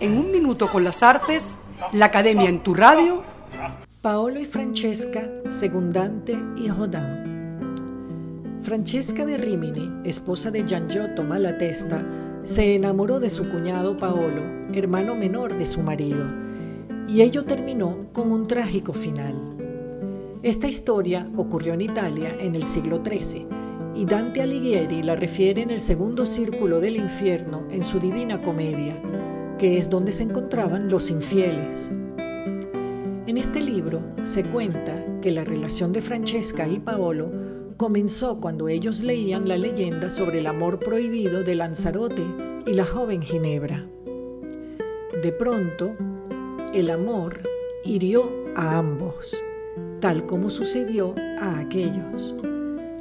En un minuto con las artes, la Academia en tu radio. Paolo y Francesca, Segundante y Rodin. Francesca de Rimini, esposa de Giangiotto Malatesta, se enamoró de su cuñado Paolo, hermano menor de su marido, y ello terminó con un trágico final. Esta historia ocurrió en Italia en el siglo XIII y Dante Alighieri la refiere en el segundo círculo del infierno en su Divina Comedia, que es donde se encontraban los infieles. En este libro se cuenta que la relación de Francesca y Paolo comenzó cuando ellos leían la leyenda sobre el amor prohibido de Lanzarote y la joven Ginebra. De pronto, el amor hirió a ambos, tal como sucedió a aquellos.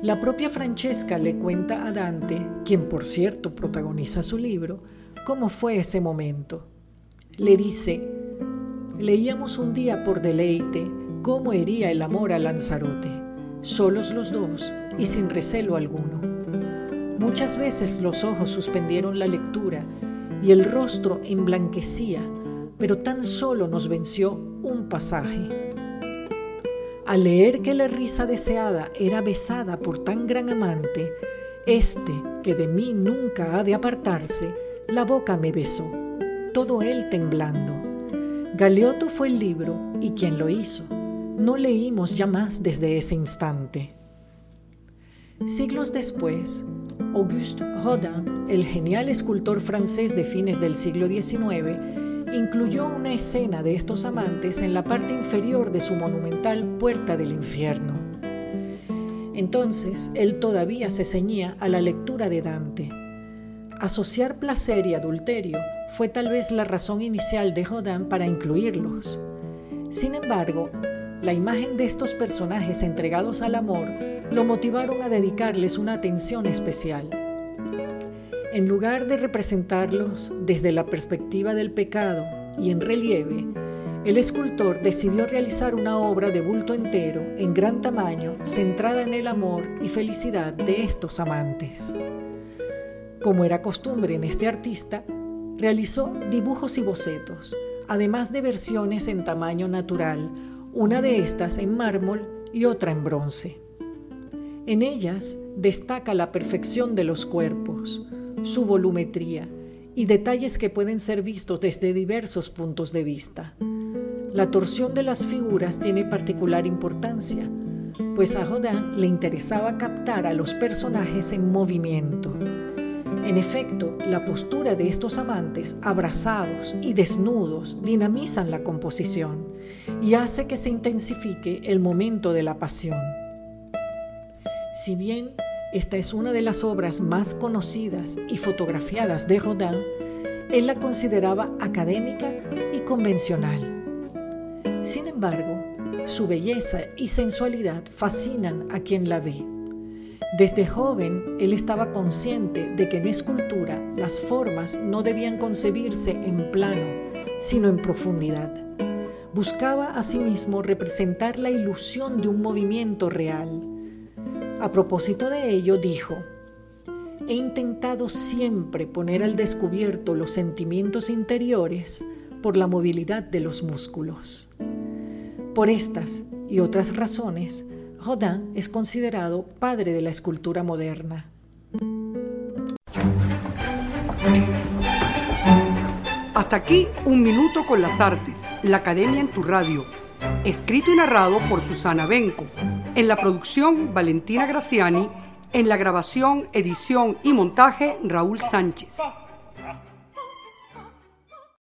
La propia Francesca le cuenta a Dante, quien por cierto protagoniza su libro, cómo fue ese momento. Le dice, leíamos un día por deleite cómo hería el amor a Lanzarote, solos los dos y sin recelo alguno. Muchas veces los ojos suspendieron la lectura y el rostro emblanquecía, pero tan solo nos venció un pasaje al leer que la risa deseada era besada por tan gran amante, este, que de mí nunca ha de apartarse, la boca me besó, todo él temblando. Galeoto fue el libro y quien lo hizo. No leímos ya más desde ese instante. Siglos después, Auguste Rodin, el genial escultor francés de fines del siglo XIX, incluyó una escena de estos amantes en la parte inferior de su monumental Puerta del Infierno. Entonces él todavía se ceñía a la lectura de Dante. Asociar placer y adulterio fue tal vez la razón inicial de Rodin para incluirlos. Sin embargo, la imagen de estos personajes entregados al amor lo motivaron a dedicarles una atención especial. En lugar de representarlos desde la perspectiva del pecado y en relieve, el escultor decidió realizar una obra de bulto entero en gran tamaño centrada en el amor y felicidad de estos amantes. Como era costumbre en este artista, realizó dibujos y bocetos, además de versiones en tamaño natural, una de estas en mármol y otra en bronce. En ellas destaca la perfección de los cuerpos, su volumetría y detalles que pueden ser vistos desde diversos puntos de vista. La torsión de las figuras tiene particular importancia, pues a Rodin le interesaba captar a los personajes en movimiento. En efecto, la postura de estos amantes, abrazados y desnudos, dinamizan la composición y hace que se intensifique el momento de la pasión. Si bien esta es una de las obras más conocidas y fotografiadas de Rodin. Él la consideraba académica y convencional. Sin embargo, su belleza y sensualidad fascinan a quien la ve. Desde joven, él estaba consciente de que en escultura las formas no debían concebirse en plano, sino en profundidad. Buscaba asimismo representar la ilusión de un movimiento real a propósito de ello, dijo, he intentado siempre poner al descubierto los sentimientos interiores por la movilidad de los músculos. Por estas y otras razones, Rodin es considerado padre de la escultura moderna. Hasta aquí un minuto con las artes, la Academia en tu radio, escrito y narrado por Susana Benco en la producción, Valentina Graciani. En la grabación, edición y montaje, Raúl Sánchez.